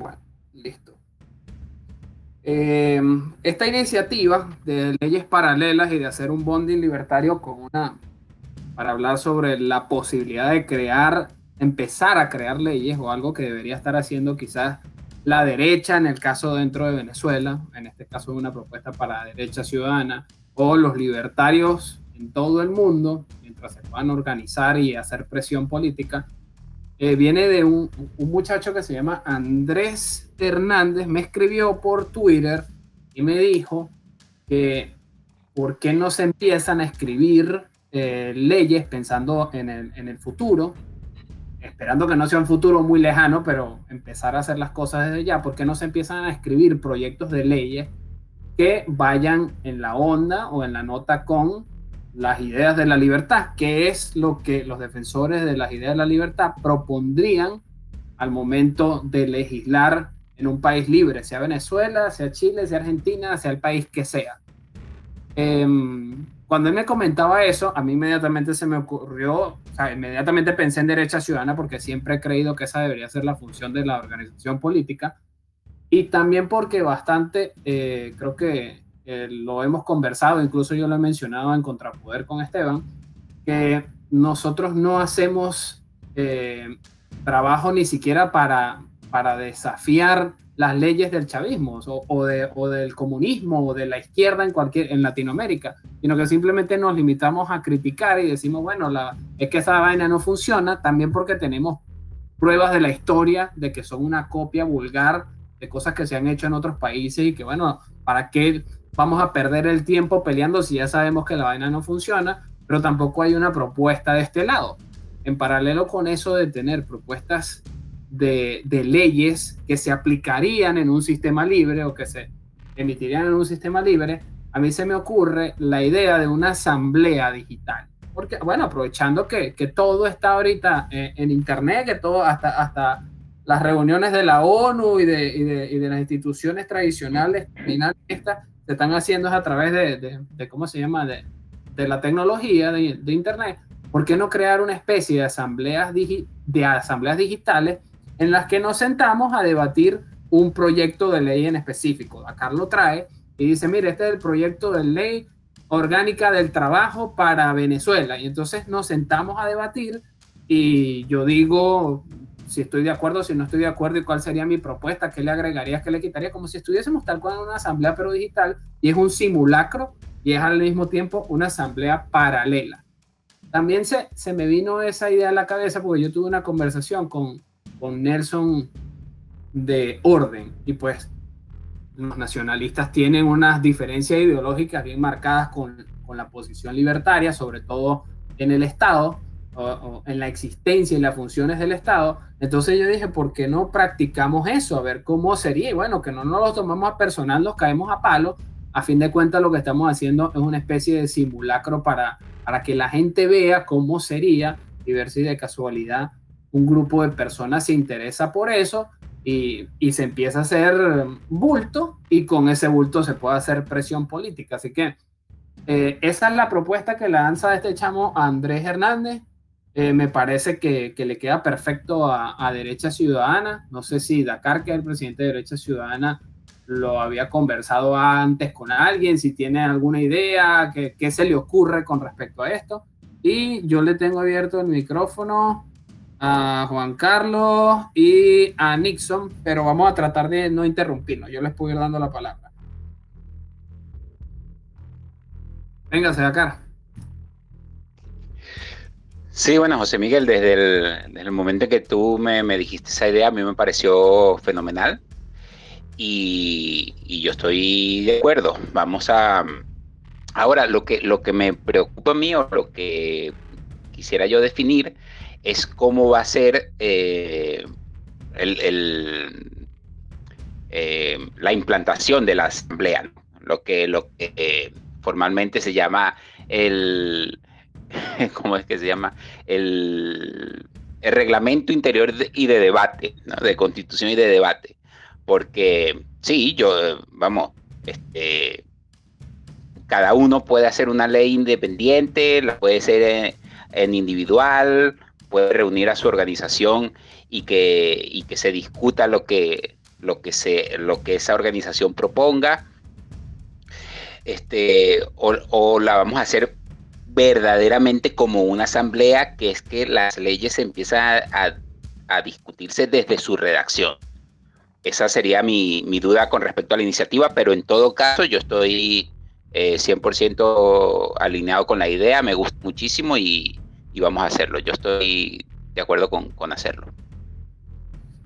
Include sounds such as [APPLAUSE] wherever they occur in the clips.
Bueno, listo. Eh, esta iniciativa de leyes paralelas y de hacer un bonding libertario con una para hablar sobre la posibilidad de crear, empezar a crear leyes o algo que debería estar haciendo quizás la derecha en el caso dentro de Venezuela, en este caso una propuesta para la derecha ciudadana, o los libertarios en todo el mundo, mientras se puedan organizar y hacer presión política, eh, viene de un, muchacho que se llama Andrés Hernández, me escribió por Twitter y me dijo que por qué no se empiezan a escribir eh, leyes pensando en el, en el futuro, esperando que no sea un futuro muy lejano, pero empezar a hacer las cosas desde ya, porque no se empiezan a escribir proyectos de leyes que vayan en la onda o en la nota con las ideas de la libertad, que es lo que los defensores de las ideas de la libertad propondrían al momento de legislar en un país libre, sea Venezuela, sea Chile, sea Argentina, sea el país que sea. Eh, cuando él me comentaba eso, a mí inmediatamente se me ocurrió, o sea, inmediatamente pensé en derecha ciudadana porque siempre he creído que esa debería ser la función de la organización política y también porque bastante, eh, creo que eh, lo hemos conversado, incluso yo lo he mencionado en Contrapoder con Esteban, que nosotros no hacemos eh, trabajo ni siquiera para, para desafiar las leyes del chavismo o, de, o, del comunismo o de la izquierda en cualquier en Latinoamérica, sino que simplemente nos limitamos a criticar y decimos, bueno, la, es que esa vaina no funciona, también porque tenemos pruebas de la historia de que son una copia vulgar de cosas que se han hecho en otros países y que, bueno, ¿para qué vamos a perder el tiempo peleando si ya sabemos que la vaina no funciona? Pero tampoco hay una propuesta de este lado. En paralelo con eso de tener propuestas de, leyes que se aplicarían en un sistema libre o que se emitirían en un sistema libre, a mí se me ocurre la idea de una asamblea digital. Porque, bueno, aprovechando que, todo está ahorita eh, en, Internet, que todo, hasta, hasta las reuniones de la ONU y de, y de, las instituciones tradicionales esta, se están haciendo a través de, ¿cómo se llama?, de, la tecnología de, Internet. ¿Por qué no crear una especie de asambleas, de asambleas digitales en las que nos sentamos a debatir un proyecto de ley en específico. Acá lo trae y dice, mire, este es el proyecto de ley orgánica del trabajo para Venezuela. Y entonces nos sentamos a debatir y yo digo si estoy de acuerdo, si no estoy de acuerdo y cuál sería mi propuesta, qué le agregaría, qué le quitaría, como si estuviésemos tal cual en una asamblea pero digital y es un simulacro y es al mismo tiempo una asamblea paralela. También se, se me vino esa idea a la cabeza porque yo tuve una conversación con, con Nelson de orden. Y pues los nacionalistas tienen unas diferencias ideológicas bien marcadas con, con la posición libertaria, sobre todo en el Estado, o, en la existencia y las funciones del Estado. Entonces yo dije, ¿por qué no practicamos eso? A ver cómo sería. Y bueno, que no nos lo tomamos a personal, nos caemos a palo. A fin de cuentas, lo que estamos haciendo es una especie de simulacro para, para que la gente vea cómo sería y ver si de casualidad un grupo de personas se interesa por eso y, se empieza a hacer bulto y con ese bulto se puede hacer presión política. Así que eh, esa es la propuesta que lanza este chamo Andrés Hernández. Eh, me parece que, le queda perfecto a, Derecha Ciudadana. No sé si Dakar, que es el presidente de Derecha Ciudadana, lo había conversado antes con alguien, si tiene alguna idea, qué, qué se le ocurre con respecto a esto. Y yo le tengo abierto el micrófono a Juan Carlos y a Nixon, pero vamos a tratar de no interrumpirnos. Yo les puedo ir dando la palabra. Véngase acá. Sí, bueno, José Miguel, desde el, momento que tú me, dijiste esa idea, a mí me pareció fenomenal y, y, yo estoy de acuerdo. Vamos a... Ahora, lo que, lo que me preocupa a mí o lo que quisiera yo definir es cómo va a ser eh, eh, la implantación de la asamblea, lo que, lo que eh, formalmente se llama el, [LAUGHS] ¿cómo es que se llama? El, reglamento interior y de debate, de constitución y de debate. Porque sí, yo, vamos, este, cada uno puede hacer una ley independiente, la puede ser en individual, puede reunir a su organización y que, que se discuta lo que, lo que, se, lo que esa organización proponga, este, o, la vamos a hacer verdaderamente como una asamblea, que es que las leyes empiezan a, discutirse desde su redacción. Esa sería mi, duda con respecto a la iniciativa, pero en todo caso yo estoy 100% eh, alineado con la idea, me gusta muchísimo y, vamos a hacerlo. Yo estoy de acuerdo con, con hacerlo.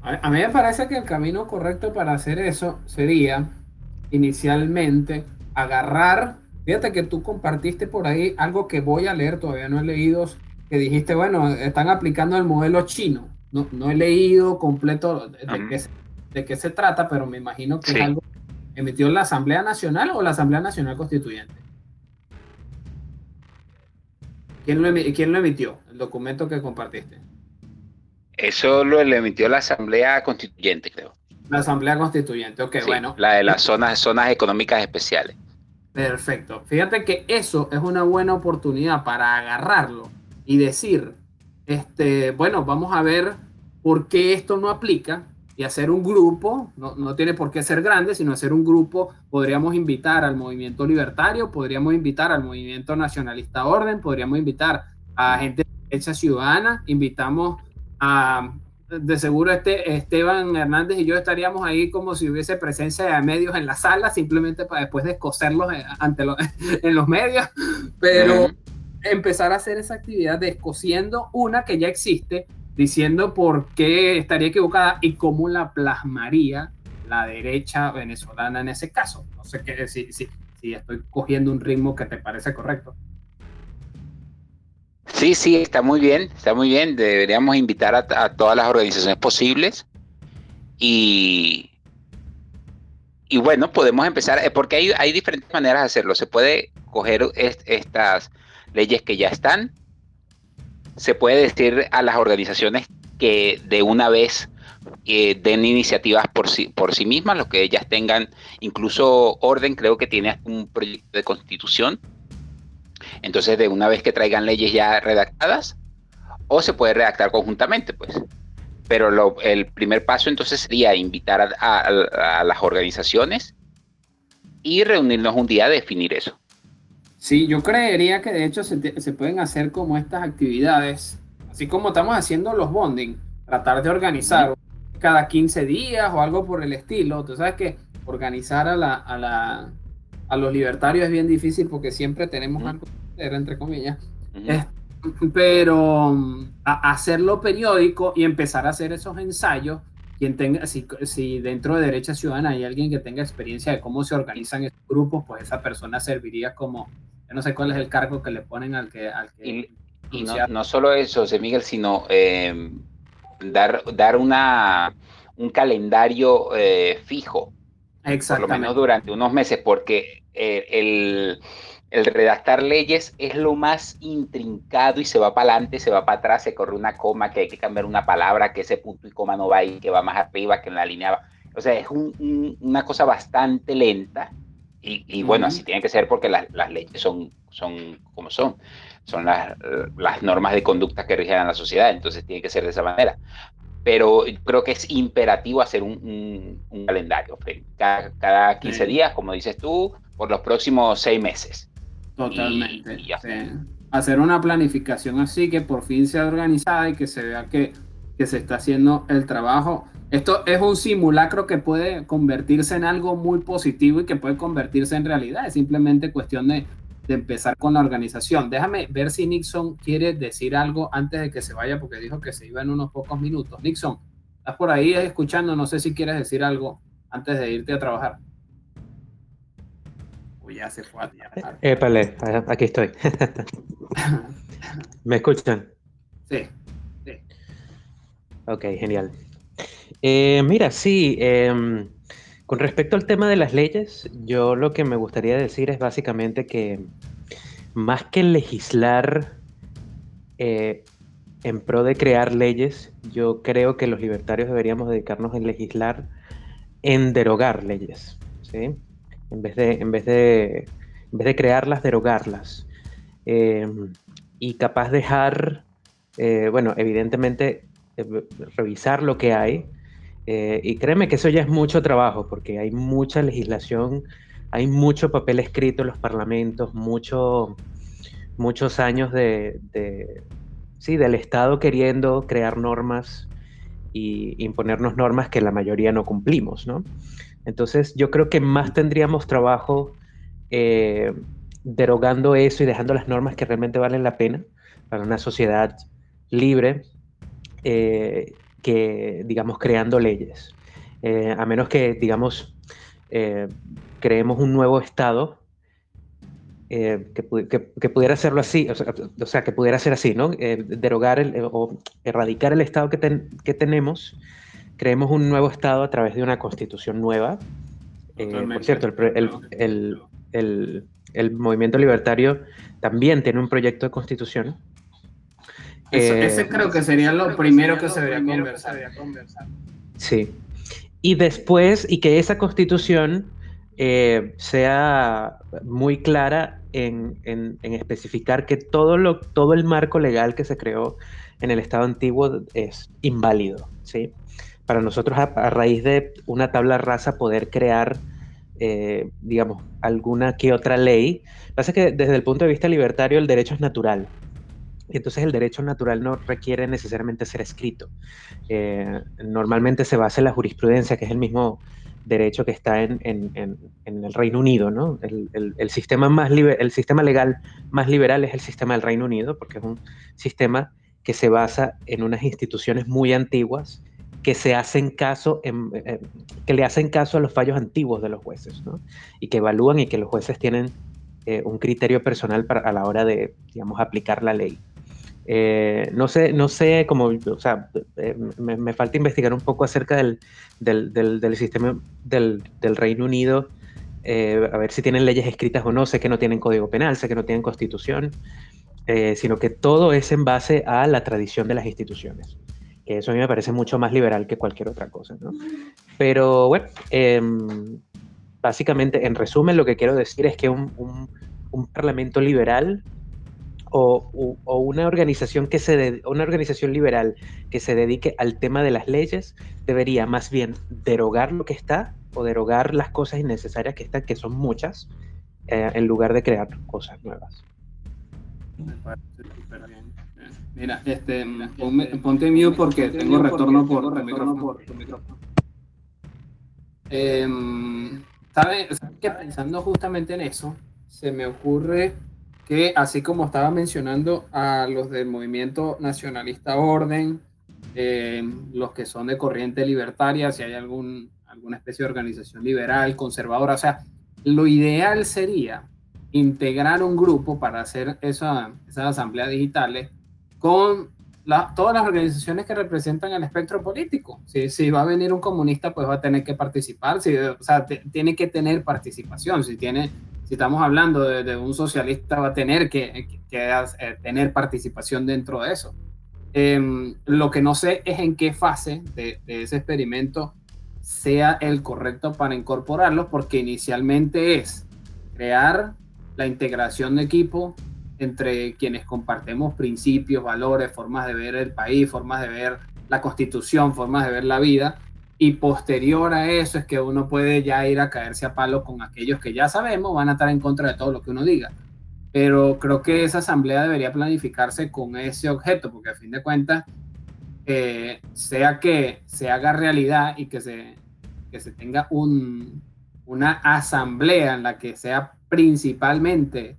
A, mí me parece que el camino correcto para hacer eso sería inicialmente agarrar, fíjate que tú compartiste por ahí algo que voy a leer, todavía no he leído, que dijiste, bueno, están aplicando el modelo chino. No, no he leído completo de, qué, se trata, pero me imagino que es algo emitió la Asamblea Nacional o la Asamblea Nacional Constituyente. ¿Quién lo, ¿Quién lo emitió? El documento que compartiste. Eso lo emitió la Asamblea Constituyente, creo. La Asamblea Constituyente, ok, bueno. La de las zonas, zonas económicas especiales. Perfecto. Fíjate que eso es una buena oportunidad para agarrarlo y decir, este, bueno, vamos a ver por qué esto no aplica y hacer un grupo, no, no tiene por qué ser grande, sino hacer un grupo, podríamos invitar al movimiento libertario, podríamos invitar al movimiento nacionalista orden, podríamos invitar a gente de derecha ciudadana, invitamos de seguro este, Esteban Hernández y yo estaríamos ahí como si hubiese presencia de medios en la sala, simplemente para después descoserlos ante [LAUGHS] en los medios, pero empezar a hacer esa actividad descosiendo una que ya existe, diciendo por qué estaría equivocada y cómo la plasmaría la derecha venezolana en ese caso. No sé qué, si, si, si estoy cogiendo un ritmo que te parece correcto. Sí, sí, está muy bien, está muy bien. Deberíamos invitar a, todas las organizaciones posibles y, y bueno, podemos empezar, eh, porque hay, hay diferentes maneras de hacerlo. Se puede coger estas leyes que ya están, se puede decir a las organizaciones que de una vez eh, den iniciativas por sí, por sí mismas, los que ellas tengan incluso orden, creo que tiene un proyecto de constitución entonces, de una vez que traigan leyes ya redactadas, o se puede redactar conjuntamente, pues. Pero el primer paso entonces sería invitar a, las organizaciones y reunirnos un día a definir eso. Sí, yo creería que de hecho se, pueden hacer como estas actividades, así como estamos haciendo los bonding, tratar de organizar cada 15 días o algo por el estilo. Tú sabes que organizar a, la, a, los libertarios es bien difícil porque siempre tenemos algo entre comillas. pero mm, hacerlo periódico y empezar a hacer esos ensayos, quien tenga, si, si, dentro de Derecha Ciudadana hay alguien que tenga experiencia de cómo se organizan estos grupos, pues esa persona serviría como, yo no sé cuál es el cargo que le ponen al que... Al y, no, solo eso, José Miguel, sino em, dar, dar una, un calendario eh, fijo. Por lo menos durante unos meses, porque eh, el el redactar leyes es lo más intrincado y se va para adelante, se va para atrás, se corre una coma, que hay que cambiar una palabra, que ese punto y coma no va ahí, que va más arriba, que en la línea O sea, es una cosa bastante lenta y, bueno, así tiene que ser porque las, leyes son, son como son. Son las, normas de conducta que rigen a la sociedad, entonces tiene que ser de esa manera. Pero creo que es imperativo hacer un, calendario, cada, cada 15 días, como dices tú, por los próximos seis meses. Totalmente. Hacer una planificación así que por fin sea organizada y que se vea que, se está haciendo el trabajo. Esto es un simulacro que puede convertirse en algo muy positivo y que puede convertirse en realidad. Es simplemente cuestión de, empezar con la organización. Déjame ver si Nixon quiere decir algo antes de que se vaya, porque dijo que se iba en unos pocos minutos. Nixon, estás por ahí escuchando, no sé si quieres decir algo antes de irte a trabajar ya se fue a aquí estoy. [LAUGHS] ¿Me escuchan? Sí. Ok, genial. Eh, mira, sí, em, con respecto al tema de las leyes, yo lo que me gustaría decir es básicamente que más que legislar eh, en pro de crear leyes, yo creo que los libertarios deberíamos dedicarnos en legislar en derogar leyes. ¿sí? En vez de, en vez de, en vez de crearlas, derogarlas. Eh, y capaz dejar, eh, bueno, evidentemente, eh, revisar lo que hay y créeme que eso ya es mucho trabajo, porque hay mucha legislación, hay mucho papel escrito en los parlamentos, mucho, muchos años de, sí, del Estado queriendo crear normas y imponernos normas que la mayoría no cumplimos, ¿no? Entonces yo creo que más tendríamos trabajo eh, derogando eso y dejando las normas que realmente valen la pena para una sociedad libre eh, que, digamos, creando leyes. Eh, a menos que, digamos, creemos un nuevo Estado que, pudiera hacerlo así, o sea, que pudiera ser así, ¿no? derogar o erradicar el Estado que, que tenemos creemos un nuevo Estado a través de una constitución nueva. Eh, por cierto, el, movimiento libertario también tiene un proyecto de constitución. ese eh, creo que sería lo primero que se debería conversar. Sí. Y después, y que esa constitución eh, sea muy clara en, especificar que todo, lo, todo el marco legal que se creó en el Estado antiguo es inválido, ¿sí? Para nosotros a, raíz de una tabla rasa poder crear, eh, digamos, alguna que otra ley. Pasa que desde el punto de vista libertario el derecho es natural. Entonces el derecho natural no requiere necesariamente ser escrito. Eh, normalmente se basa en la jurisprudencia, que es el mismo derecho que está en, el Reino Unido, ¿no? El, sistema más el sistema legal más liberal es el sistema del Reino Unido, porque es un sistema que se basa en unas instituciones muy antiguas que se hacen caso, eh, que le hacen caso a los fallos antiguos de los jueces, ¿no? Y que evalúan y que los jueces tienen eh, un criterio personal para, a la hora de, digamos, aplicar la ley. Eh, no sé, no sé cómo, o sea, me, falta investigar un poco acerca del, del, del, sistema del, del, Reino Unido, a ver si tienen leyes escritas o no, sé que no tienen código penal, sé que no tienen constitución, sino que todo es en base a la tradición de las instituciones eso a mí me parece mucho más liberal que cualquier otra cosa, ¿no? Pero bueno, em, básicamente, en resumen, lo que quiero decir es que un, parlamento liberal o, una organización que se una organización liberal que se dedique al tema de las leyes debería más bien derogar lo que está o derogar las cosas innecesarias que están, que son muchas, eh, en lugar de crear cosas nuevas. Me parece súper bien. Mira, este, ponte mute porque tengo retorno por tu micrófono. Em, ¿Sabes que pensando justamente en eso, se me ocurre que así como estaba mencionando a los del movimiento nacionalista orden, em, los que son de corriente libertaria, si hay algún, alguna especie de organización liberal, conservadora, o sea, lo ideal sería integrar un grupo para hacer esa, esas asambleas digitales con todas las organizaciones que representan el espectro político. Si, si, va a venir un comunista, pues va a tener que participar, si, o sea, tiene que tener participación. Si, tiene, si estamos hablando de, un socialista, va a tener que, que, eh, tener participación dentro de eso. Em, lo que no sé es en qué fase de, de ese experimento sea el correcto para incorporarlo, porque inicialmente es crear la integración de equipo, entre quienes compartimos principios, valores, formas de ver el país, formas de ver la constitución, formas de ver la vida. Y posterior a eso es que uno puede ya ir a caerse a palo con aquellos que ya sabemos van a estar en contra de todo lo que uno diga. Pero creo que esa asamblea debería planificarse con ese objeto, porque a fin de cuentas, eh, sea que se haga realidad y que se, que se tenga un, una asamblea en la que sea principalmente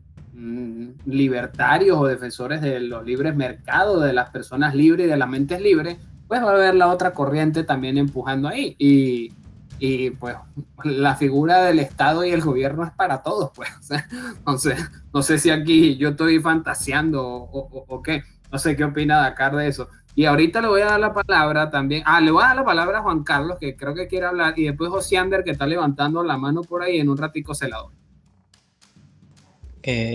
libertarios o defensores de los libres mercados, de las personas libres y de las mentes libres, pues va a haber la otra corriente también empujando ahí. Y, y pues la figura del Estado y el gobierno es para todos, pues. [LAUGHS] Entonces, no sé si aquí yo estoy fantaseando o, o, qué. No sé qué opina Dakar de eso. Y ahorita le voy a dar la palabra también. Ah, le voy a dar la palabra a Juan Carlos, que creo que quiere hablar, y después Josiander, que está levantando la mano por ahí, en un ratico se la doy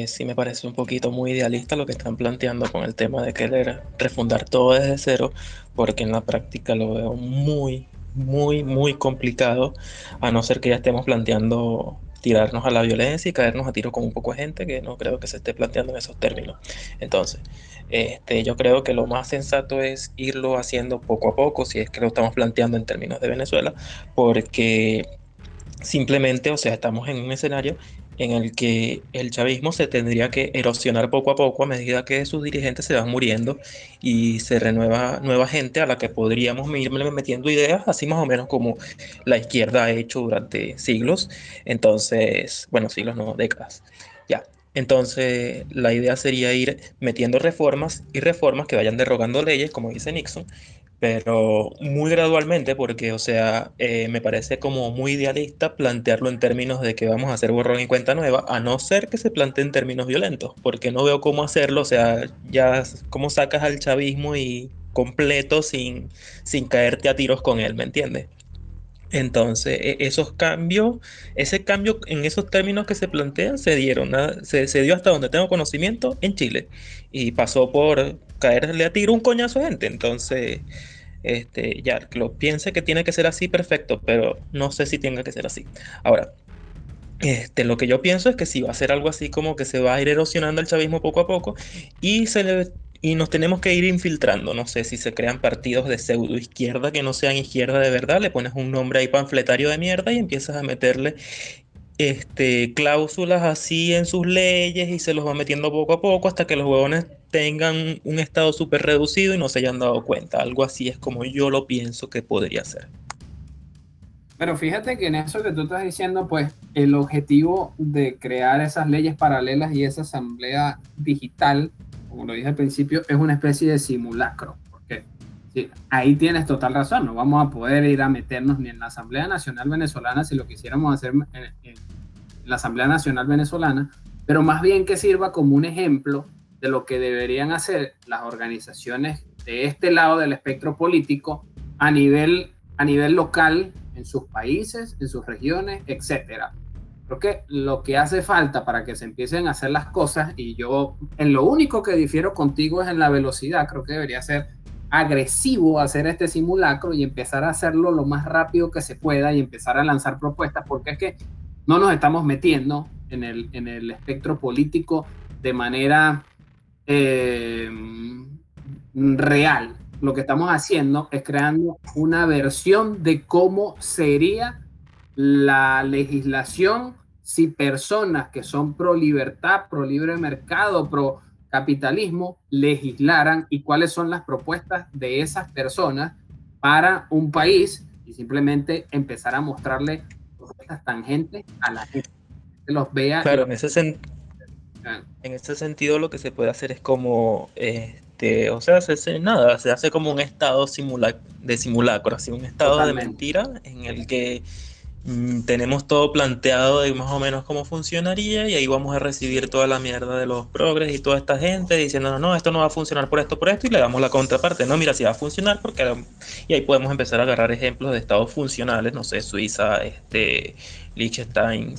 sí me parece un poquito muy idealista lo que están planteando con el tema de querer refundar todo desde cero, porque en la práctica lo veo muy, muy, muy complicado, a no ser que ya estemos planteando tirarnos a la violencia y caernos a tiro con un poco de gente que no creo que se esté planteando en esos términos. Entonces, este, yo creo que lo más sensato es irlo haciendo poco a poco, si es que lo estamos planteando en términos de Venezuela, porque simplemente, o sea, estamos en un escenario en el que el chavismo se tendría que erosionar poco a poco a medida que sus dirigentes se van muriendo y se renueva nueva gente a la que podríamos ir metiendo ideas, así más o menos como la izquierda ha hecho durante siglos. Entonces, bueno, siglos no, décadas. Ya. Entonces, la idea sería ir metiendo reformas y reformas que vayan derogando leyes, como dice Nixon, pero muy gradualmente, porque, o sea, eh, me parece como muy idealista plantearlo en términos de que vamos a hacer borrón y cuenta nueva, a no ser que se plantee en términos violentos, porque no veo cómo hacerlo, o sea, ya cómo sacas al chavismo y completo sin, sin caerte a tiros con él, ¿me entiendes? Entonces, e, esos cambios, ese cambio en esos términos que se plantean se dieron, se, se, dio hasta donde tengo conocimiento en Chile y pasó por caerle a tiro un coñazo a gente. Entonces, este, ya, lo piense que tiene que ser así, perfecto, pero no sé si tenga que ser así. Ahora, este, lo que yo pienso es que si va a ser algo así como que se va a ir erosionando el chavismo poco a poco y se le y nos tenemos que ir infiltrando. No sé si se crean partidos de pseudo izquierda que no sean izquierda de verdad, le pones un nombre ahí panfletario de mierda y empiezas a meterle este, cláusulas así en sus leyes y se los va metiendo poco a poco hasta que los huevones tengan un estado súper reducido y no se hayan dado cuenta. Algo así es como yo lo pienso que podría ser. Pero fíjate que en eso que tú estás diciendo, pues el objetivo de crear esas leyes paralelas y esa asamblea digital como lo dije al principio, es una especie de simulacro. Ahí tienes total razón, no vamos a poder ir a meternos ni en la Asamblea Nacional Venezolana si lo quisiéramos hacer en, la Asamblea Nacional Venezolana, pero más bien que sirva como un ejemplo de lo que deberían hacer las organizaciones de este lado del espectro político a nivel, a nivel local, en sus países, en sus regiones, etcétera. Creo que lo que hace falta para que se empiecen a hacer las cosas, y yo en lo único que difiero contigo es en la velocidad, creo que debería ser agresivo hacer este simulacro y empezar a hacerlo lo más rápido que se pueda y empezar a lanzar propuestas, porque es que no nos estamos metiendo en el, en el espectro político de manera eh, real. Lo que estamos haciendo es creando una versión de cómo sería la legislación si personas que son pro libertad, pro libre mercado, pro capitalismo legislaran y cuáles son las propuestas de esas personas para un país y simplemente empezar a mostrarle propuestas tangentes a la gente. Que los vea. Claro, en ese, ah. en ese sentido lo que se puede hacer es como, este, o sea, se nada, se hace como un estado de simulacro, así un estado de mentira en el que Mm, tenemos todo planteado de más o menos cómo funcionaría y ahí vamos a recibir toda la mierda de los progres y toda esta gente diciendo, no, esto no va a funcionar por esto, por esto, y le damos la contraparte, no, mira, si va a funcionar, porque... Y ahí podemos empezar a agarrar ejemplos de estados funcionales, no sé, Suiza, este, Liechtenstein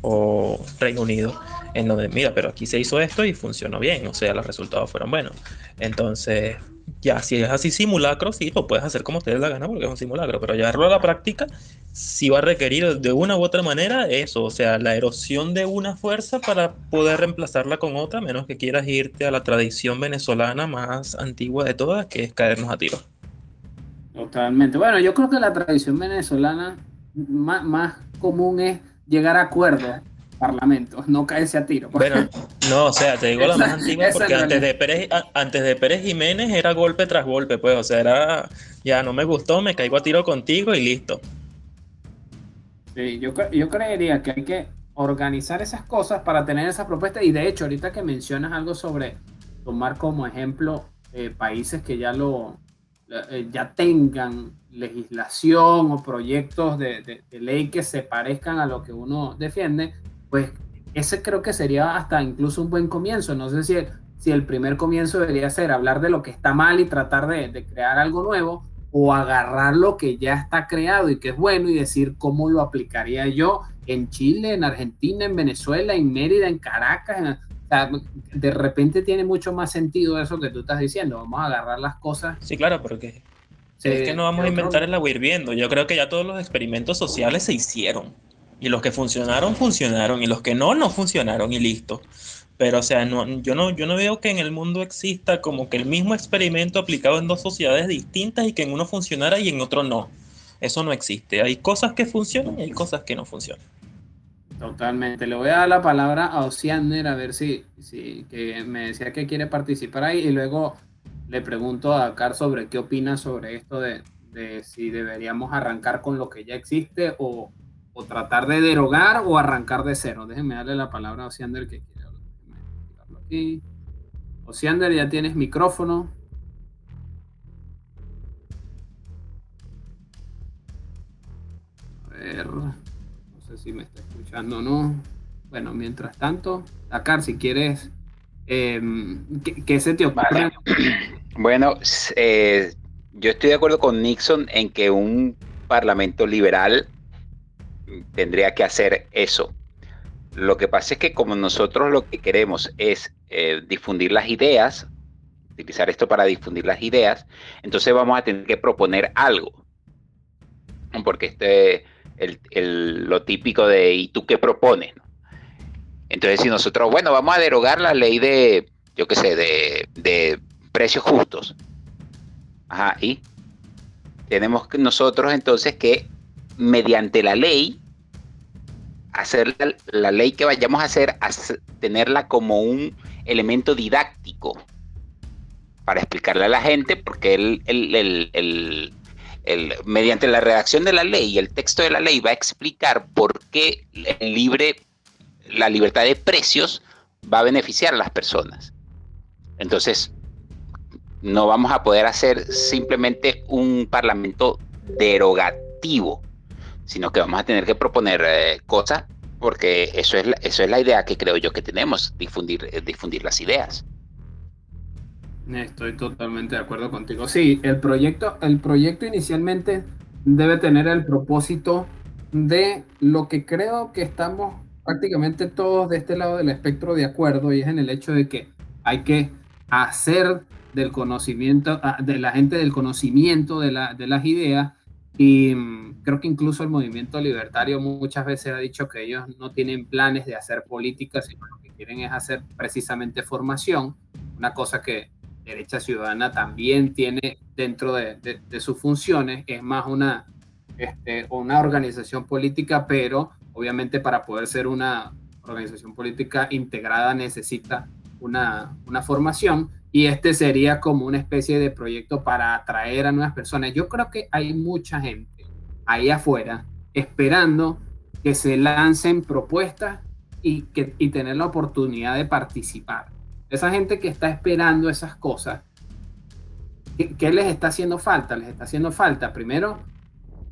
o Reino Unido, en donde, mira, pero aquí se hizo esto y funcionó bien, o sea, los resultados fueron buenos. Entonces, ya, si es así simulacro, sí, lo puedes hacer como ustedes la gana porque es un simulacro, pero llevarlo a la práctica sí va a requerir de una u otra manera eso, o sea, la erosión de una fuerza para poder reemplazarla con otra, menos que quieras irte a la tradición venezolana más antigua de todas, que es caernos a tiro. Totalmente. Bueno, yo creo que la tradición venezolana más, más común es llegar a acuerdos parlamentos, no caerse a tiro. Bueno, no, o sea, te digo la más antigua porque antes de, Pérez, antes de Pérez Jiménez era golpe tras golpe, pues, o sea, era, ya no me gustó, me caigo a tiro contigo y listo. Yo, yo creería que hay que organizar esas cosas para tener esa propuesta y de hecho, ahorita que mencionas algo sobre tomar como ejemplo eh, países que ya lo eh, ya tengan legislación o proyectos de, ley que se parezcan a lo que uno defiende, pues ese creo que sería hasta incluso un buen comienzo. No sé si, si el primer comienzo debería ser hablar de lo que está mal y tratar de, crear algo nuevo, o agarrar lo que ya está creado y que es bueno y decir cómo lo aplicaría yo en Chile, en Argentina, en Venezuela, en Mérida, en Caracas. de repente tiene mucho más sentido eso que tú estás diciendo. Vamos a agarrar las cosas. Sí, claro, porque es que no vamos a inventar el agua hirviendo. Yo creo que ya todos los experimentos sociales se hicieron. Y los que funcionaron, funcionaron. Y los que no, no funcionaron y listo. Pero, o sea, no, yo, no, yo no veo que en el mundo exista como que el mismo experimento aplicado en dos sociedades distintas y que en uno funcionara y en otro no. Eso no existe. Hay cosas que funcionan y hay cosas que no funcionan. Totalmente. Le voy a dar la palabra a Ociander a ver si, si que me decía que quiere participar ahí y luego le pregunto a Car sobre qué opina sobre esto de, de si deberíamos arrancar con lo que ya existe o, o, tratar de derogar o arrancar de cero. Déjenme darle la palabra a Ociander que quiere Ociander, ya tienes micrófono. A ver si me está escuchando o no. Bueno, mientras tanto, Dakar, si quieres, eh, ¿qué, se te? [CLEARS THROAT] Bueno, eh, yo estoy de acuerdo con Nixon en que un parlamento liberal tendría que hacer eso. Lo que pasa es que como nosotros lo que queremos es eh, difundir las ideas, utilizar esto para difundir las ideas, entonces vamos a tener que proponer algo. Porque este el, lo típico de ¿y tú qué propones? Entonces, si nosotros, bueno, vamos a derogar la ley de, yo qué sé, de, precios justos. Ajá, y tenemos nosotros entonces que, mediante la ley, hacer la, ley que vayamos a hacer, tenerla como un elemento didáctico para explicarle a la gente, porque el, el, mediante la redacción de la ley el texto de la ley va a explicar por qué el libre, la libertad de precios va a beneficiar a las personas. Entonces, no vamos a poder hacer simplemente un parlamento derogativo, sino que vamos a tener que proponer eh, cosas porque eso es, la, eso es la idea que creo yo que tenemos, difundir, eh, difundir las ideas. Estoy totalmente de acuerdo contigo. Sí, el proyecto, el proyecto inicialmente debe tener el propósito de lo que creo que estamos prácticamente todos de este lado del espectro de acuerdo y es en el hecho de que hay que hacer del conocimiento, ah, de la gente del conocimiento de, la, de las ideas y mm, creo que incluso el movimiento libertario muchas veces ha dicho que ellos no tienen planes de hacer política, sino lo que quieren es hacer precisamente formación, una cosa que derecha ciudadana también tiene dentro de, sus funciones, es más una, este, una organización política, pero obviamente para poder ser una organización política integrada necesita una, una formación y este sería como una especie de proyecto para atraer a nuevas personas. Yo creo que hay mucha gente ahí afuera esperando que se lancen propuestas y, que, y tener la oportunidad de participar. Esa gente que está esperando esas cosas, ¿qué, les está haciendo falta? Les está haciendo falta, primero,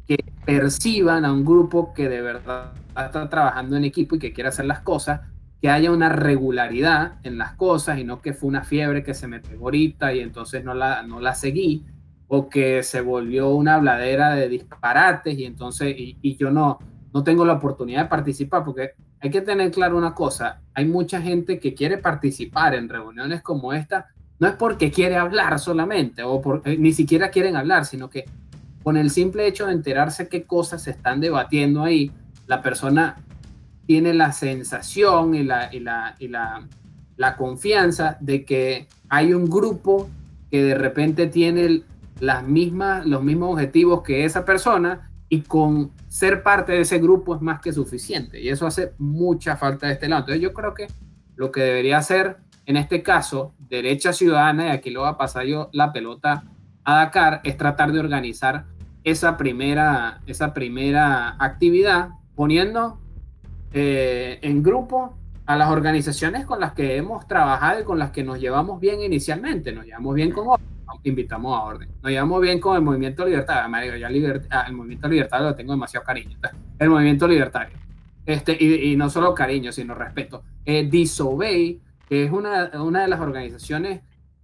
que perciban a un grupo que de verdad está trabajando en equipo y que quiere hacer las cosas, que haya una regularidad en las cosas y no que fue una fiebre que se me pegó ahorita y entonces no la, no la seguí, o que se volvió una habladera de disparates y entonces, y, yo no, no tengo la oportunidad de participar, porque hay que tener claro una cosa, hay mucha gente que quiere participar en reuniones como esta, no es porque quiere hablar solamente, o eh, ni siquiera quieren hablar, sino que con el simple hecho de enterarse qué cosas se están debatiendo ahí, la persona tiene la sensación y la, y la, y la, la confianza de que hay un grupo que de repente tiene las mismas, los mismos objetivos que esa persona y con ser parte de ese grupo es más que suficiente y eso hace mucha falta de este lado. Entonces yo creo que lo que debería hacer en este caso derecha ciudadana, y aquí lo va a pasar yo la pelota a Dakar, es tratar de organizar esa primera, esa primera actividad poniendo eh, en grupo a las organizaciones con las que hemos trabajado y con las que nos llevamos bien inicialmente. Nos llevamos bien con invitamos a orden. Nos llevamos bien con el movimiento libertario. Ya ah, el movimiento libertario lo tengo demasiado cariño. [LAUGHS] El movimiento libertario. Este, y, no solo cariño, sino respeto. Eh, Disobey, que es una, una de las organizaciones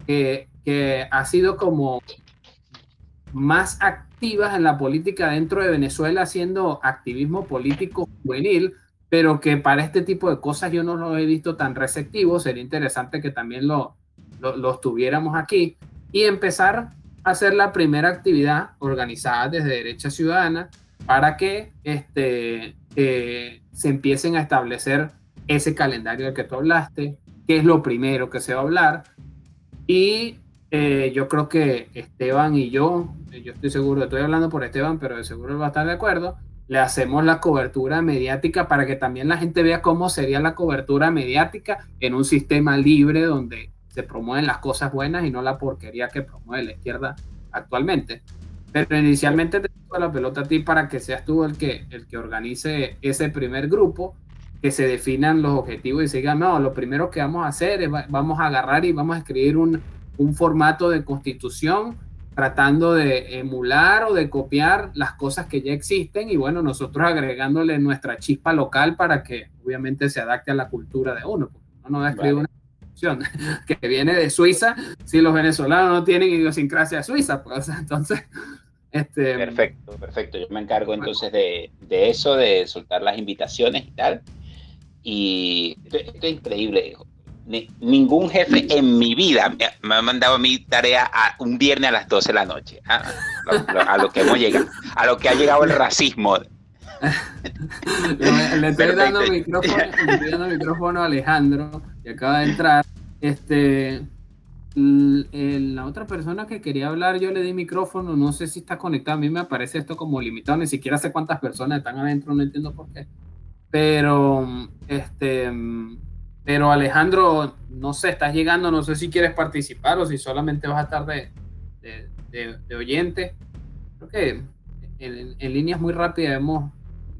que, que ha sido como más activas en la política dentro de Venezuela, haciendo activismo político juvenil, pero que para este tipo de cosas yo no lo he visto tan receptivo. Sería interesante que también lo, lo, lo tuviéramos aquí y empezar a hacer la primera actividad organizada desde Derecha Ciudadana para que este, eh, se empiecen a establecer ese calendario del que tú hablaste, qué es lo primero que se va a hablar. Y eh, yo creo que Esteban y yo, yo estoy seguro, estoy hablando por Esteban, pero de seguro va a estar de acuerdo, le hacemos la cobertura mediática para que también la gente vea cómo sería la cobertura mediática en un sistema libre donde se promueven las cosas buenas y no la porquería que promueve la izquierda actualmente. Pero inicialmente te pongo la pelota a ti para que seas tú el que, el que organice ese primer grupo, que se definan los objetivos y se digan, no, lo primero que vamos a hacer es vamos a agarrar y vamos a escribir un, un formato de constitución tratando de emular o de copiar las cosas que ya existen y bueno, nosotros agregándole nuestra chispa local para que obviamente se adapte a la cultura de uno. Uno no va a escribir una constitución [LAUGHS] que viene de Suiza si los venezolanos no tienen idiosincrasia suiza, pues [LAUGHS] entonces... Este, perfecto, perfecto. Yo me encargo entonces de, de eso, de soltar las invitaciones y tal. Y esto, es increíble ningún jefe en mi vida me, ha mandado mi tarea a un viernes a las 12 de la noche. ¿ah? a lo que hemos llegado, a lo que ha llegado el racismo. le, estoy dando micrófono, micrófono a Alejandro, que acaba de entrar. Este, la otra persona que quería hablar, yo le di micrófono, no sé si está conectado, a mí me aparece esto como limitado, ni siquiera sé cuántas personas están adentro, no entiendo por qué. Pero, este, pero Alejandro, no sé, estás llegando, no sé si quieres participar o si solamente vas a estar de, oyente. Creo que en, líneas muy rápidas hemos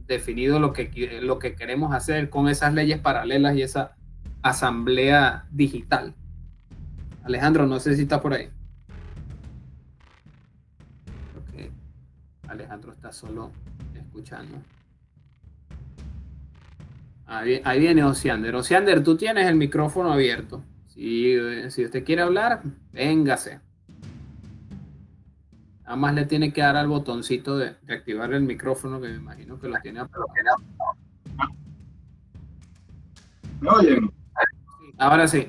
definido lo que, lo que queremos hacer con esas leyes paralelas y esa asamblea digital. Alejandro, no sé si está por ahí. Alejandro está solo escuchando. Ahí, viene Ociander. Ociander, tú tienes el micrófono abierto. Si, si usted quiere hablar, véngase. Nada más le tiene que dar al botoncito de, activar el micrófono, que me imagino que lo tiene apagado. ¿Me oyen? Ahora sí.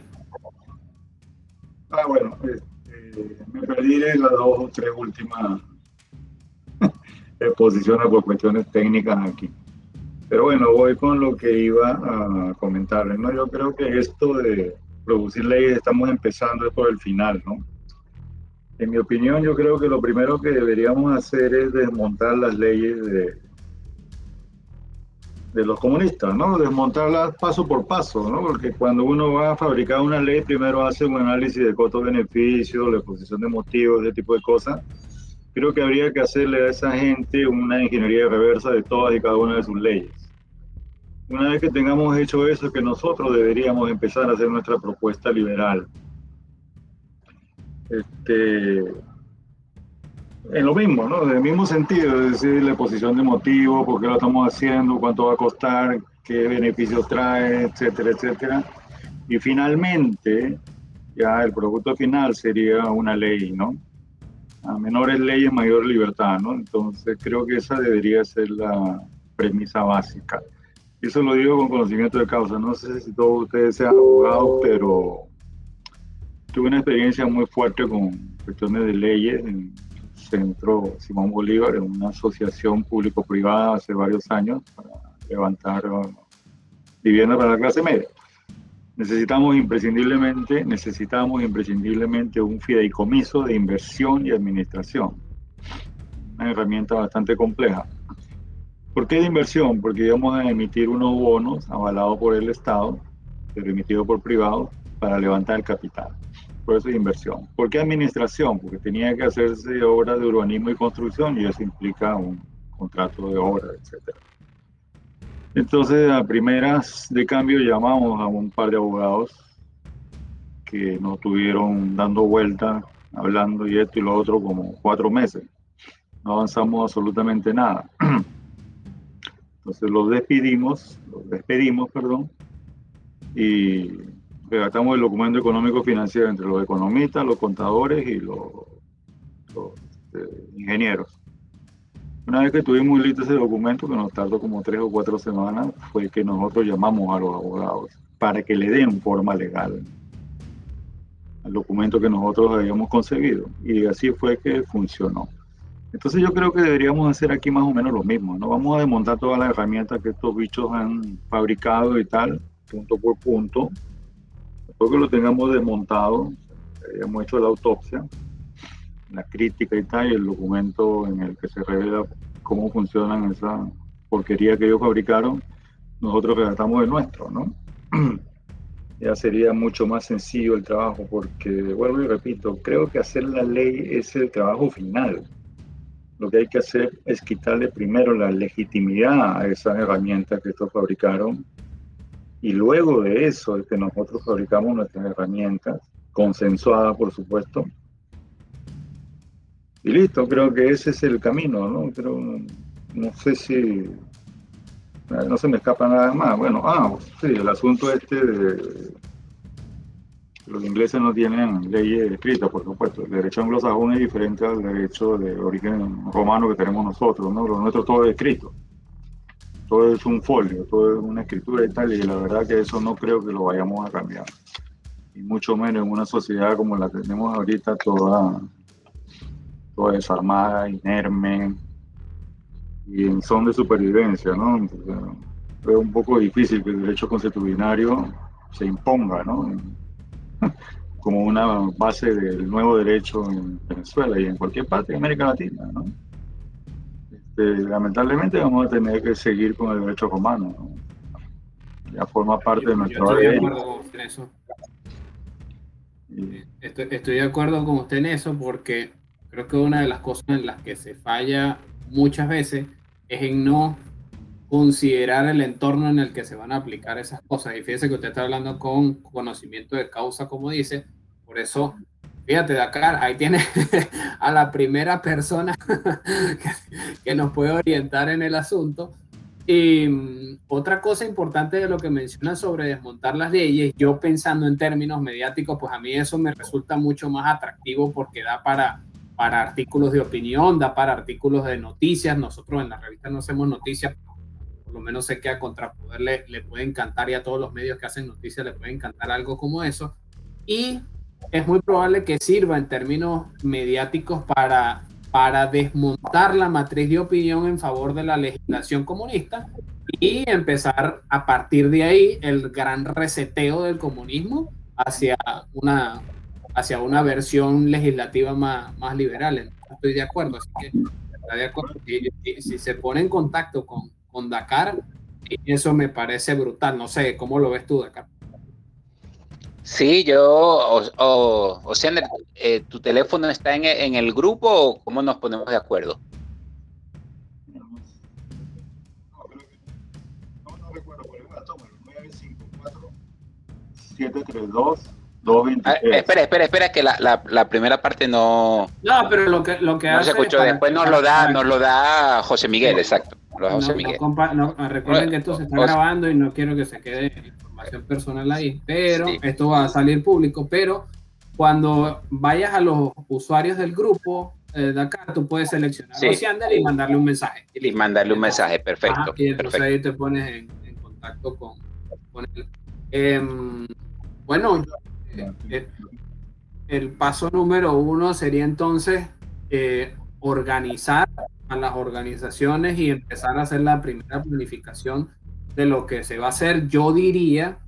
Ah, bueno, este, me perdí las dos o tres últimas [LAUGHS] exposiciones por cuestiones técnicas aquí. Pero bueno, voy con lo que iba a comentarles. ¿no? Yo creo que esto de producir leyes estamos empezando por el final, ¿no? En mi opinión, yo creo que lo primero que deberíamos hacer es desmontar las leyes de, de los comunistas, ¿no? Desmontarlas paso por paso, ¿no? Porque cuando uno va a fabricar una ley, primero hace un análisis de costo-beneficio, la exposición de motivos, ese tipo de cosas. Creo que habría que hacerle a esa gente una ingeniería reversa de todas y cada una de sus leyes. Una vez que tengamos hecho eso, que nosotros deberíamos empezar a hacer nuestra propuesta liberal. Este, en lo mismo, ¿no? En el mismo sentido, es decir, la exposición de motivos, por qué lo estamos haciendo, cuánto va a costar, qué beneficios trae, etcétera, etcétera. Y finalmente, ya el producto final sería una ley, ¿no? A menores leyes, mayor libertad, ¿no? Entonces creo que esa debería ser la premisa básica. Eso lo digo con conocimiento de causa. No sé si todos ustedes sean abogados, pero tuve una experiencia muy fuerte con cuestiones de leyes en el Centro Simón Bolívar, en una asociación público-privada hace varios años para levantar vivienda para la clase media. Necesitamos imprescindiblemente, necesitamos imprescindiblemente un fideicomiso de inversión y administración. Una herramienta bastante compleja ¿Por qué de inversión? Porque íbamos a emitir unos bonos avalados por el Estado, pero emitidos por privados, para levantar el capital. Por eso es inversión. ¿Por qué administración? Porque tenía que hacerse obra de urbanismo y construcción y eso implica un contrato de obra, etc. Entonces, a primeras de cambio llamamos a un par de abogados que nos tuvieron dando vueltas, hablando y esto y lo otro como cuatro meses. No avanzamos absolutamente nada. [CLEARS THROAT] Entonces los despedimos, los despedimos, perdón, y redactamos el documento económico financiero entre los economistas, los contadores y los, este, ingenieros. Una vez que tuvimos listo ese documento, que nos tardó como tres o cuatro semanas, fue que nosotros llamamos a los abogados para que le den forma legal al documento que nosotros habíamos concebido. Y así fue que funcionó. Entonces yo creo que deberíamos hacer aquí más o menos lo mismo, ¿no? Vamos a desmontar todas las herramientas que estos bichos han fabricado y tal, punto por punto. Después que lo tengamos desmontado, hemos hecho la autopsia, la crítica y tal, y el documento en el que se revela cómo funcionan esa porquería que ellos fabricaron, nosotros redactamos el nuestro, ¿no? [CLEARS THROAT] ya sería mucho más sencillo el trabajo, porque, vuelvo y repito, creo que hacer la ley es el trabajo final. Lo que hay que hacer es quitarle primero la legitimidad a esas herramientas que estos fabricaron y luego de eso es que nosotros fabricamos nuestras herramientas, consensuadas por supuesto. Y listo, creo que ese es el camino, ¿no? no sé si no se me escapa nada más. Bueno, ah, sí, el asunto este de los ingleses no tienen leyes escritas, por supuesto. El derecho anglosajón es diferente al derecho de origen romano que tenemos nosotros, ¿no? Lo nuestro todo es escrito. Todo es un folio, todo es una escritura y tal, y la verdad que eso no creo que lo vayamos a cambiar. Y mucho menos en una sociedad como la tenemos ahorita, toda, toda desarmada, inerme, y en son de supervivencia, ¿no? es un poco difícil que el derecho constitucionario se imponga, ¿no? [LAUGHS] Como una base del nuevo derecho en Venezuela y en cualquier parte de América Latina, ¿no? Este, lamentablemente vamos a tener que seguir con el derecho romano, ¿no? Ya forma parte de nuestro estoy De acuerdo con usted en eso. Estoy, estoy de acuerdo con usted en eso porque creo que una de las cosas en las que se falla muchas veces es en no considerar el entorno en el que se van a aplicar esas cosas. Y fíjese que usted está hablando con conocimiento de causa, como dice, por eso, fíjate, Dakar, ahí tiene [LAUGHS] a la primera persona [LAUGHS] que, nos puede orientar en el asunto. Y mm, otra cosa importante de lo que menciona sobre desmontar las leyes, yo pensando en términos mediáticos, pues a mí eso me resulta mucho más atractivo porque da para para artículos de opinión, da para artículos de noticias. Nosotros en la revista no hacemos noticias, por lo menos sé que a Contrapoder le, le puede encantar y a todos los medios que hacen noticias le puede encantar algo como eso. Y es muy probable que sirva en términos mediáticos para, para desmontar la matriz de opinión en favor de la legislación comunista y empezar a partir de ahí el gran reseteo del comunismo hacia una, hacia una versión legislativa más, más liberal. estoy de acuerdo, así que está de acuerdo. Si, se pone en contacto con, con Dakar, eso me parece brutal. No sé, ¿cómo lo ves tú, Dakar? Sí, yo, o, o, sea, eh, ¿tu teléfono está en, en, el grupo o cómo nos ponemos de acuerdo? No, no recuerdo, pero 954 732 Ah, espera, espera, espera, que la, la, la, primera parte no. No, pero lo que, lo que no se escuchó. Después nos lo da, nos lo da José Miguel, exacto. Lo da José Miguel. recuerden que esto se está grabando y no quiero que se quede información personal ahí, pero esto va a salir público. Pero cuando vayas a los usuarios del grupo eh, de acá, tú puedes seleccionar a y mandarle un mensaje. Y, mandarle un mensaje, perfecto. y entonces ahí te pones en, en contacto con, con él. Eh, bueno, eh, el paso número uno sería entonces eh, organizar a las organizaciones y empezar a hacer la primera planificación de lo que se va a hacer. Yo diría,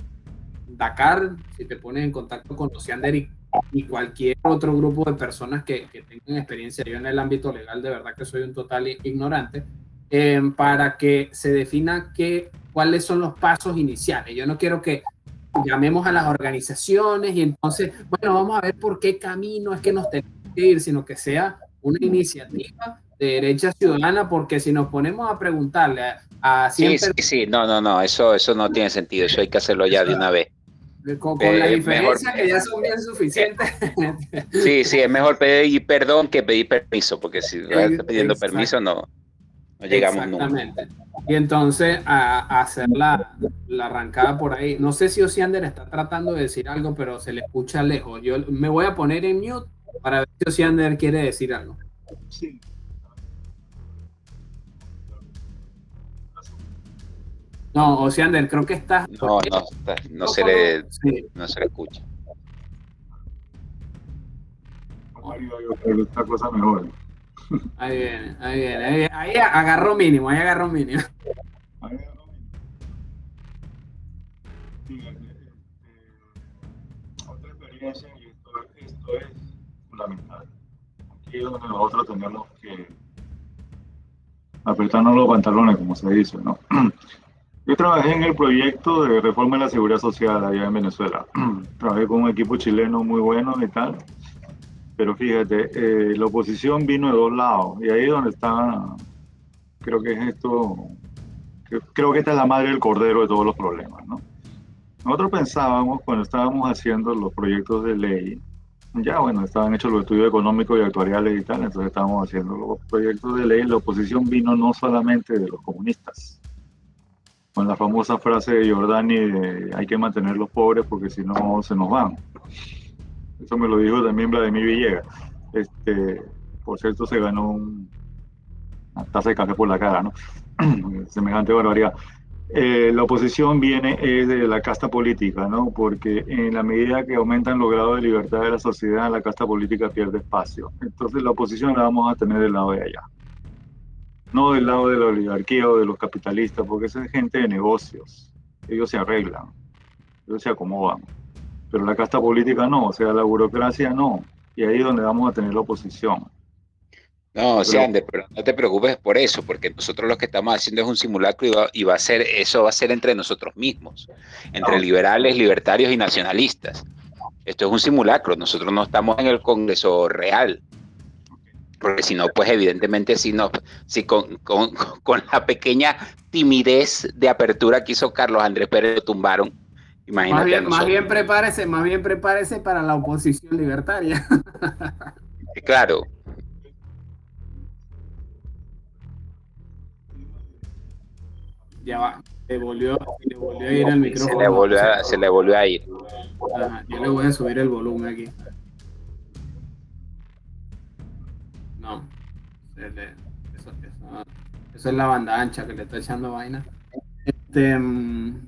Dakar, si te pones en contacto con Oceander y, y cualquier otro grupo de personas que, que, tengan experiencia, yo en el ámbito legal de verdad que soy un total ignorante, eh, para que se defina que, cuáles son los pasos iniciales. Yo no quiero que llamemos a las organizaciones y entonces, bueno, vamos a ver por qué camino es que nos tenemos que ir, sino que sea una iniciativa de derecha ciudadana, porque si nos ponemos a preguntarle a, Sí, sí, sí, no, no, no, eso, eso no tiene sentido, eso hay que hacerlo ya de una vez. Con, la eh, diferencia que ya son bien suficientes. Sí, sí, es mejor pedir perdón que pedir permiso, porque si [LAUGHS] estás pidiendo permiso no, no llegamos Exactamente. Y entonces a, hacer la, arrancada por ahí. No sé si Osiander está tratando de decir algo, pero se le escucha lejos. Yo me voy a poner en mute para ver si Osiander quiere decir algo. Sí. No, Osiander, creo que está. No, no, no, se le, no se le escucha. Otra cosa mejor. Ahí viene, ahí viene, ahí, agarró mínimo, ahí agarró mínimo. Ahí agarró mínimo. Este, otra experiencia, y esto, esto es fundamental. Aquí es donde nosotros tenemos que apretarnos los pantalones, como se dice, ¿no? [CLEARS THROAT] Yo trabajé en el proyecto de reforma de la seguridad social allá en Venezuela. [CLEARS THROAT] trabajé con un equipo chileno muy bueno y tal. Pero fíjate, eh, la oposición vino de dos lados. Y ahí es donde está, creo que es esto, creo que esta es la madre del cordero de todos los problemas, ¿no? Nosotros pensábamos cuando estábamos haciendo los proyectos de ley, ya bueno, estaban hechos los estudios económicos y actuariales y tal, entonces estábamos haciendo los proyectos de ley. La oposición vino no solamente de los comunistas, con la famosa frase de Giordani de hay que mantener los pobres porque si no se nos van. Eso me lo dijo también Vladimir Villegas. Este, por cierto, se ganó un, una taza de café por la cara, ¿no? [CLEARS THROAT] Semejante barbaridad. Eh, la oposición viene es de la casta política, ¿no? Porque en la medida que aumentan los grados de libertad de la sociedad, la casta política pierde espacio. Entonces la oposición la vamos a tener del lado de allá no del lado de la oligarquía o de los capitalistas, porque esa es gente de negocios. Ellos se arreglan, ellos se acomodan. Pero la casta política no, o sea, la burocracia no. Y ahí es donde vamos a tener la oposición. No, o sea, pero no te preocupes por eso, porque nosotros lo que estamos haciendo es un simulacro y va, a ser, eso va a ser entre nosotros mismos, entre liberales, libertarios y nacionalistas. Esto es un simulacro, nosotros no estamos en el Congreso real, porque si no, pues evidentemente si no, si con, con, [LAUGHS] con, la pequeña timidez de apertura que hizo Carlos Andrés Pérez lo tumbaron. Imagínate más bien, más bien prepárese, más bien prepárese para la oposición libertaria. claro. Ya va, le volvió, le volvió a ir el micrófono. Se le volvió a, se le volvió a ir. yo le voy a subir el volumen aquí. No. eso, es la banda ancha que le está echando vaina. Este, mm,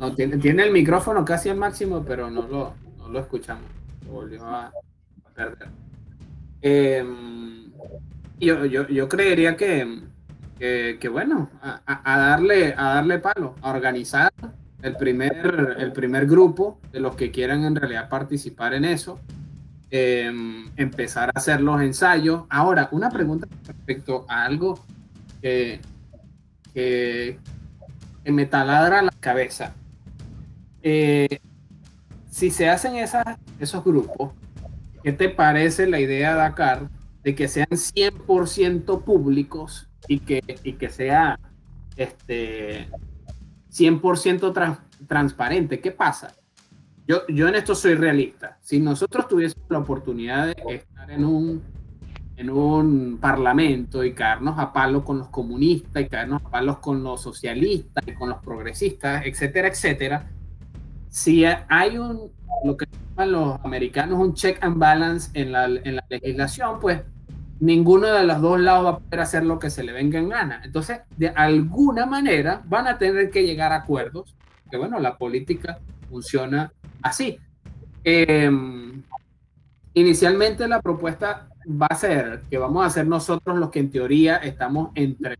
no, tiene, tiene el micrófono casi al máximo, pero no lo, no lo escuchamos. volvió a, perder. Em, yo, yo, yo, creería que, que, bueno, a, darle, a darle palo, a organizar el primer, el primer grupo de los que quieran en realidad participar en eso Em, empezar a hacer los ensayos. Ahora, una pregunta respecto a algo que, me taladra la cabeza. Eh, si se hacen esas, esos grupos, ¿qué te parece la idea de Dakar de que sean 100% públicos y que, y que sea este, 100% transparente? ¿Qué pasa? Yo, yo en esto soy realista. Si nosotros tuviésemos la oportunidad de estar en un, en un parlamento y caernos a palos con los comunistas y caernos a palos con los socialistas y con los progresistas, etcétera, etcétera, si hay un, lo que llaman los americanos, un check and balance en la, en la legislación, pues ninguno de los dos lados va a poder hacer lo que se le venga en gana. Entonces, de alguna manera van a tener que llegar a acuerdos, que bueno, la política funciona así. Em, inicialmente la propuesta va a ser que vamos a ser nosotros los que en teoría estamos entre,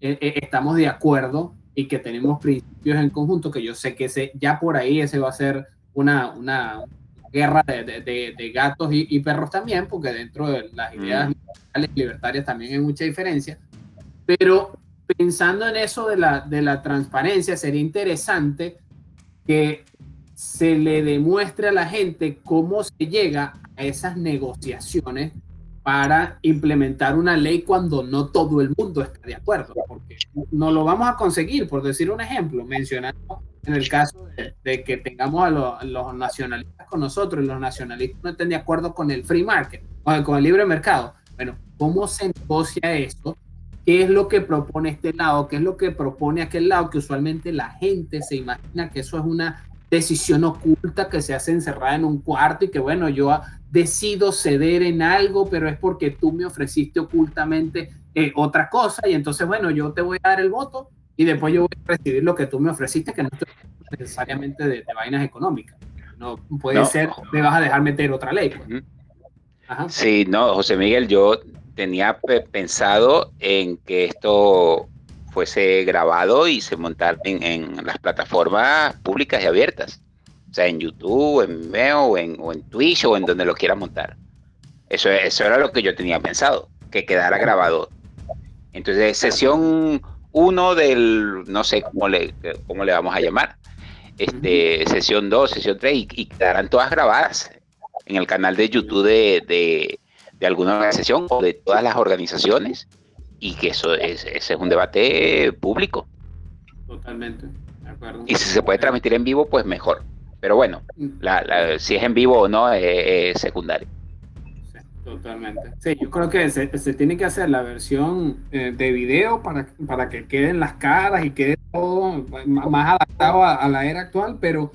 eh, eh, estamos de acuerdo y que tenemos principios en conjunto, que yo sé que ese, ya por ahí ese va a ser una, una guerra de, de, gatos y, perros también, porque dentro de las ideas mm. libertarias también hay mucha diferencia, pero pensando en eso de la, de la transparencia, sería interesante que se le demuestre a la gente cómo se llega a esas negociaciones para implementar una ley cuando no todo el mundo está de acuerdo, porque no lo vamos a conseguir, por decir un ejemplo, mencionando en el caso de, que tengamos a, los nacionalistas con nosotros y los nacionalistas no estén de acuerdo con el free market, o con el libre mercado. Bueno, ¿cómo se negocia esto? ¿Qué es lo que propone este lado? ¿Qué es lo que propone aquel lado? Que usualmente la gente se imagina que eso es una decisión oculta que se hace encerrada en un cuarto y que bueno, yo decido ceder en algo, pero es porque tú me ofreciste ocultamente eh, otra cosa y entonces bueno, yo te voy a dar el voto y después yo voy a recibir lo que tú me ofreciste, que no es necesariamente de, vainas económicas. No puede ser, me vas a dejar meter otra ley. Pues. Sí, no, José Miguel, yo tenía pensado en que esto fuese grabado y se montara en, las plataformas públicas y abiertas. O sea, en YouTube, en Vimeo, o en, o en Twitch, o en donde lo quieras montar. Eso, eso era lo que yo tenía pensado, que quedara grabado. Entonces, sesión 1 del, no sé cómo le, cómo le vamos a llamar, este, sesión 2, sesión 3, y, quedarán todas grabadas en el canal de YouTube de, de, alguna organización o de todas las organizaciones, y que eso es, ese es un debate público. Totalmente, de acuerdo. Y si se puede transmitir en vivo, pues mejor. Pero bueno, mm. la, si es en vivo o no es secundario. Totalmente. Sí, yo creo que se, tiene que hacer la versión eh, de video para, para que queden las caras y quede todo más adaptado a, la era actual, pero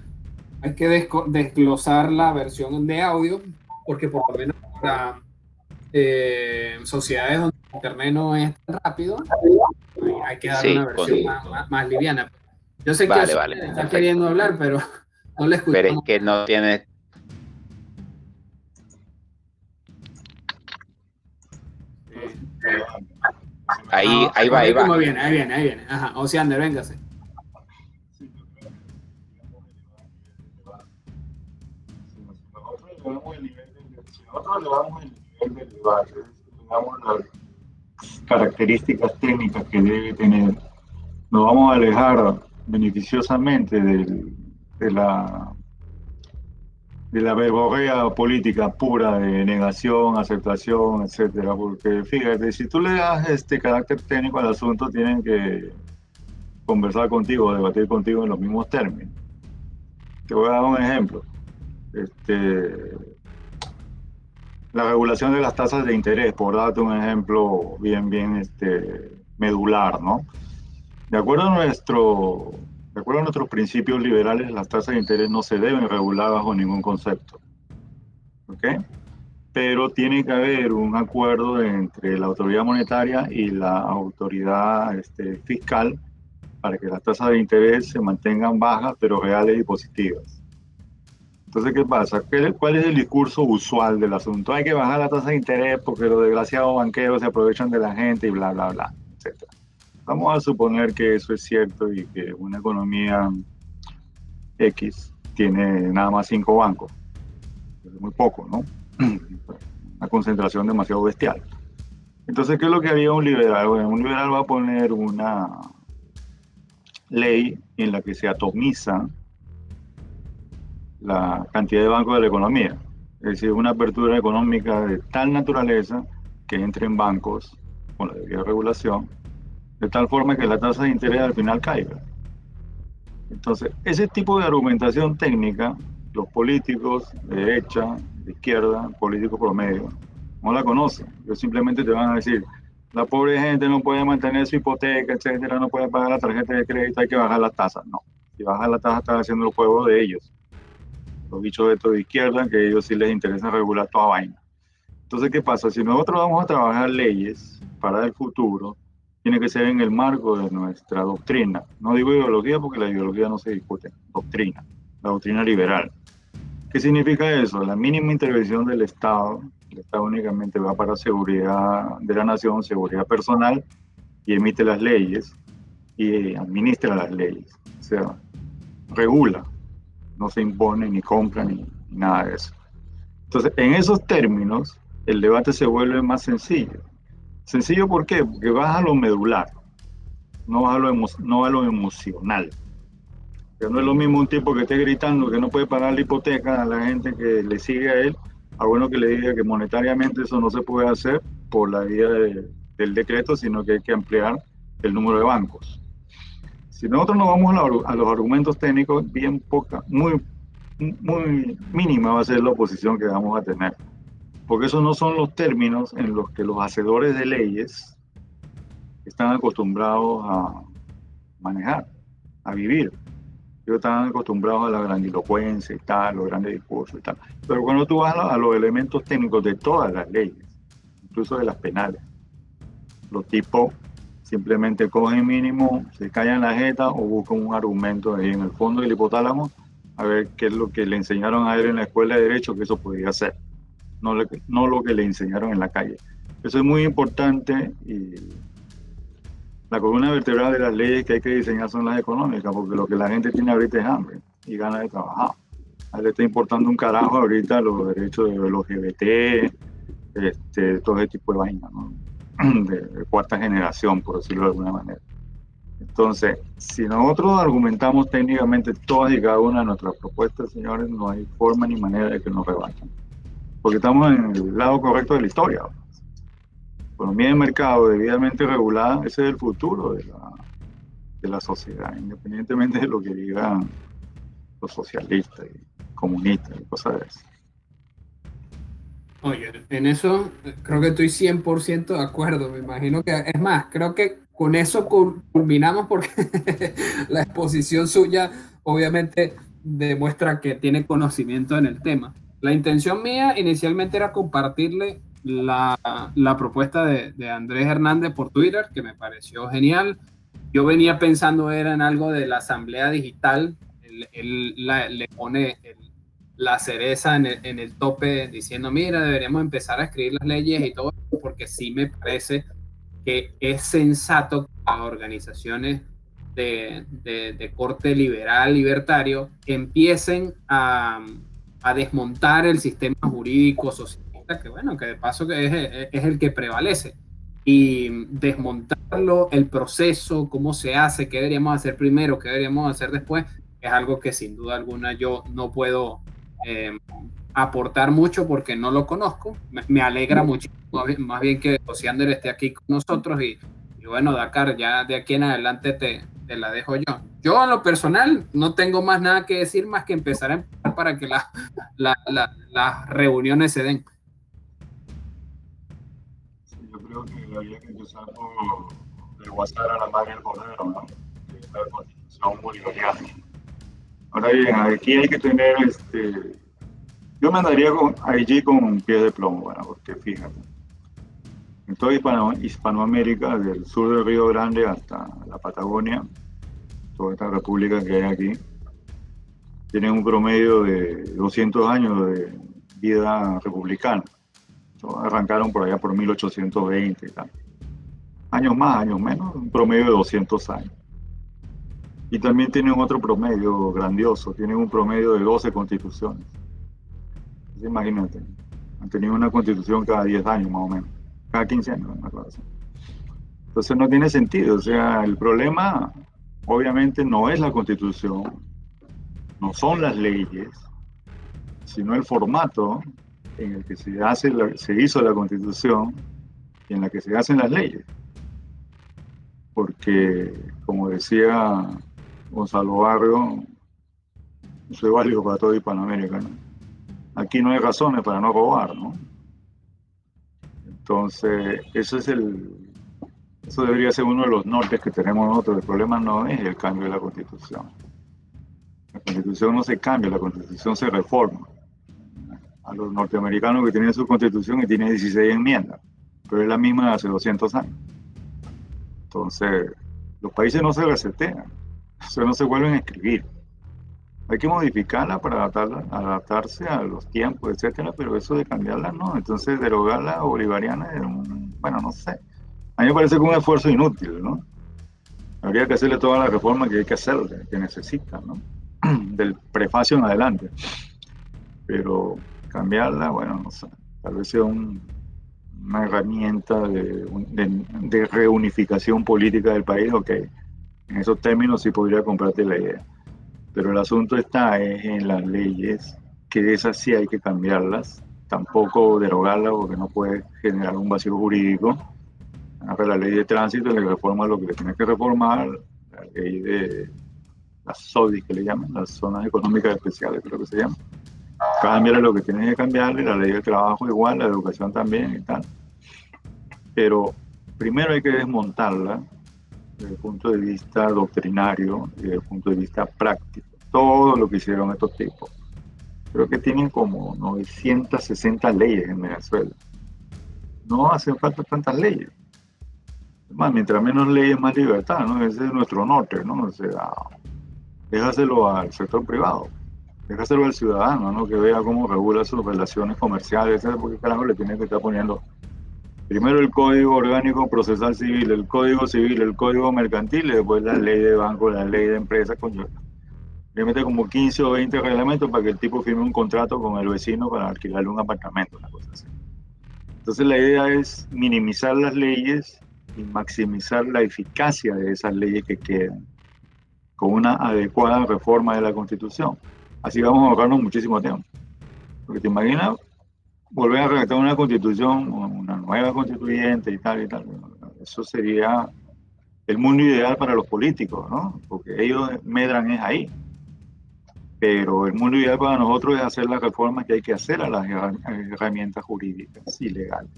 hay que desglosar la versión de audio porque por lo menos para eh, sociedades donde el internet no es tan rápido, hay, que dar una versión más, liviana. Yo sé que está queriendo hablar, pero [LAUGHS] no le escucho. Pero es que no tiene Ahí, ahí va, ahí va. Ahí viene, ahí viene, ahí viene. Ajá, Oceander, véngase. Si nosotros elevamos el digamos las características técnicas que debe tener, nos vamos a alejar beneficiosamente de la de la verborrea política pura de negación, aceptación, etcétera, porque fíjate, si tú le das este carácter técnico al asunto, tienen que conversar contigo, debatir contigo en los mismos términos. Te voy a dar un ejemplo. Este, la regulación de las tasas de interés, por darte un ejemplo bien, bien este, medular, ¿no? De acuerdo a nuestro de acuerdo a nuestros principios liberales, las tasas de interés no se deben regular bajo ningún concepto. ¿Ok? Pero tiene que haber un acuerdo entre la autoridad monetaria y la autoridad este, fiscal para que las tasas de interés se mantengan bajas, pero reales y positivas. Entonces, ¿qué pasa? ¿Cuál es el discurso usual del asunto? Hay que bajar la tasa de interés porque los desgraciados banqueros se aprovechan de la gente y bla, bla, bla, etcétera. Vamos a suponer que eso es cierto y que una economía X tiene nada más cinco bancos. Muy poco, ¿no? [CLEARS THROAT] Una concentración demasiado bestial. Entonces, ¿qué es lo que haría un liberal? Bueno, un liberal va a poner una ley en la que se atomiza la cantidad de bancos de la economía. Es decir, una apertura económica de tal naturaleza que entre en bancos con la debida regulación de tal forma que la tasa de interés al final caiga. Entonces, ese tipo de argumentación técnica, los políticos de derecha, de izquierda, políticos promedio, no la conocen. Ellos simplemente te van a decir, la pobre gente no puede mantener su hipoteca, etcétera, no puede pagar la tarjeta de crédito, hay que bajar las tasas. No, si bajan la tasa están haciendo el juego de ellos. Los bichos de toda izquierda, que a ellos sí les interesa regular toda vaina. Entonces, ¿qué pasa? Si nosotros vamos a trabajar leyes para el futuro, tiene que ser en el marco de nuestra doctrina. No digo ideología porque la ideología no se discute, doctrina, la doctrina liberal. ¿Qué significa eso? La mínima intervención del Estado, el Estado únicamente va para seguridad de la nación, seguridad personal, y emite las leyes y administra las leyes. O sea, regula, no se impone ni compra ni, nada de eso. Entonces, en esos términos, el debate se vuelve más sencillo Sencillo, ¿por qué? Porque vas a lo medular, no vas a lo, no a lo emocional. Que no es lo mismo un tipo que esté gritando que no puede pagar la hipoteca a la gente que le sigue a él, a bueno que le diga que monetariamente eso no se puede hacer por la vía del decreto, sino que hay que ampliar el número de bancos. Si nosotros nos vamos a, a los argumentos técnicos, bien poca, muy, muy mínima va a ser la oposición que vamos a tener porque esos no son los términos en los que los hacedores de leyes están acostumbrados a manejar, a vivir. Ellos están acostumbrados a la grandilocuencia y tal, los grandes discursos y tal. Pero cuando tú vas a, los elementos técnicos de todas las leyes, incluso de las penales, los tipos simplemente cogen mínimo, se callan la jeta o buscan un argumento ahí en el fondo del hipotálamo a ver qué es lo que le enseñaron a él en la escuela de derecho que eso podía hacer no, no lo que le enseñaron en la calle. Eso es muy importante y la columna vertebral de las leyes que hay que diseñar son las económicas, porque lo que la gente tiene ahorita es hambre y ganas de trabajar. A él le está importando un carajo ahorita los derechos de los LGBT, este, todo ese tipo de vainas, ¿no? De, cuarta generación, por decirlo de alguna manera. Entonces, si nosotros argumentamos técnicamente todas y cada una de nuestras propuestas, señores, no hay forma ni manera de que nos rebaten. Porque estamos en el lado correcto de la historia. Economía de mercado debidamente regulada, ese es el futuro de la, de la sociedad, independientemente de lo que digan los socialistas y comunistas y cosas de eso. Oye, en eso creo que estoy 100% de acuerdo. Me imagino que, es más, creo que con eso culminamos porque [LAUGHS] la exposición suya obviamente demuestra que tiene conocimiento en el tema. La intención mía inicialmente era compartirle la, la propuesta de, de, Andrés Hernández por Twitter, que me pareció genial. Yo venía pensando era en algo de la asamblea digital. Él, él la, le pone el, la cereza en el, en el, tope diciendo, mira, deberíamos empezar a escribir las leyes y todo, porque sí me parece que es sensato que las organizaciones de, de, de corte liberal, libertario, empiecen a, a, desmontar el sistema jurídico socialista, que bueno, que de paso que es, es el que prevalece, y desmontarlo, el proceso, cómo se hace, qué deberíamos hacer primero, qué deberíamos hacer después, es algo que sin duda alguna yo no puedo eh, aportar mucho porque no lo conozco. Me, me alegra mucho, más bien que Ociander esté aquí con nosotros y, y, bueno, Dakar, ya de aquí en adelante te, te, la dejo yo. Yo en lo personal no tengo más nada que decir más que empezar a empezar para que la, la, la, las reuniones se den. Sí, yo creo que había que empezar por el WhatsApp a la madre del cordero, ¿no? la constitución bolivariana. Ahora bien, aquí hay que tener este, yo me andaría con, allí con un pie de plomo, bueno, porque fíjate, en toda Hispano, Hispanoamérica, del sur del Río Grande hasta la Patagonia, toda esta república que hay aquí, tienen un promedio de 200 años de vida republicana. Arrancaron por allá por 1820 y tal. Años más, años menos, un promedio de 200 años. Y también tienen otro promedio grandioso, tienen un promedio de 12 constituciones. Imagínate, han tenido una constitución cada 10 años más o menos, cada 15 años. Entonces no tiene sentido, o sea, el problema obviamente no es la constitución, no son las leyes, sino el formato en el que se, hace se hizo la constitución y en la que se hacen las leyes. Porque, como decía Gonzalo Barrio, soy válido para todo Hispanoamérica, ¿no? aquí no hay razones para no robar, ¿no? Entonces, eso es el, eso debería ser uno de los nortes que tenemos nosotros. El problema no es el cambio de la constitución. La constitución no se cambia, la constitución se reforma. A los norteamericanos que tienen su constitución y tiene 16 enmiendas, pero es la misma de hace 200 años. Entonces, los países no se resetean, sea, no se vuelven a escribir hay que modificarla para adaptarla, adaptarse a los tiempos, etcétera, pero eso de cambiarla no. Entonces, derogarla bolivariana, bueno, no sé. A mí me parece que es un esfuerzo inútil, ¿no? Habría que hacerle toda la reforma que hay que hacerle, que necesita, ¿no? [CLEARS THROAT] Del prefacio en adelante. Pero cambiarla, bueno, no sé. Tal vez sea un, una herramienta de, de, de reunificación política del país, ok. En esos términos sí podría comprarte la idea pero el asunto está en las leyes, que esas sí hay que cambiarlas, tampoco derogarlas porque no puede generar un vacío jurídico. La ley de tránsito le reforma lo que le tiene que reformar, la ley de las SODI que le llaman, las zonas económicas especiales creo que se llama. Cámbiale lo que tiene que cambiarle, la ley del trabajo igual, la educación también y tal. Pero primero hay que desmontarla desde el punto de vista doctrinario desde el punto de vista práctico. Todo lo que hicieron estos tipos. Creo que tienen como 960 leyes en Venezuela. No hacen falta tantas leyes. Más, mientras menos leyes, más libertad, ¿no? Ese es nuestro norte, ¿no? O sea, déjaselo al sector privado. déjaselo al ciudadano, ¿no? Que vea cómo regula sus relaciones comerciales, porque carajo le tiene que estar poniendo primero el Código Orgánico Procesal Civil, el Código Civil, el Código Mercantil y después la ley de banco, la ley de empresas, coño. Le mete como 15 o 20 reglamentos para que el tipo firme un contrato con el vecino para alquilarle un apartamento, una cosa así. Entonces la idea es minimizar las leyes y maximizar la eficacia de esas leyes que quedan con una adecuada reforma de la Constitución. Así vamos a ahorrarnos muchísimo tiempo. Porque te imaginas volver a redactar una constitución, una nueva constituyente y tal y tal. Eso sería el mundo ideal para los políticos, ¿no? Porque ellos medran es ahí. Pero el mundo ideal para nosotros es hacer las reformas que hay que hacer a las herramientas jurídicas y legales.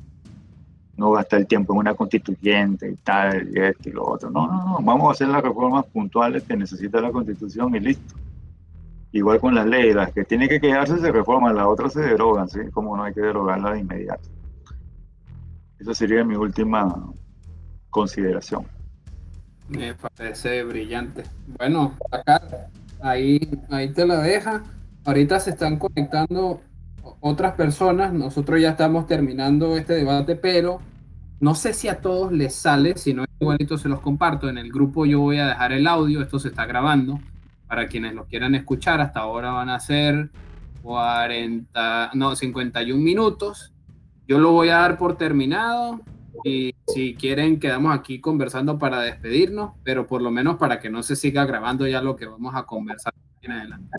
No gastar el tiempo en una constituyente y tal, y esto y lo otro. No, no, no. Vamos a hacer las reformas puntuales que necesita la constitución y listo. Igual con las leyes, las que tienen que quedarse se reforman, las otras se derogan, ¿sí? Como no hay que derogarlas de inmediato. Esa sería mi última consideración. Me parece brillante. Bueno, acá, ahí, ahí te la deja. Ahorita se están conectando otras personas. Nosotros ya estamos terminando este debate, pero no sé si a todos les sale. Si no, igualito se los comparto. En el grupo yo voy a dejar el audio. Esto se está grabando para quienes lo quieran escuchar, hasta ahora van a ser 40, no, 51 minutos. Yo lo voy a dar por terminado y si quieren quedamos aquí conversando para despedirnos, pero por lo menos para que no se siga grabando ya lo que vamos a conversar en adelante.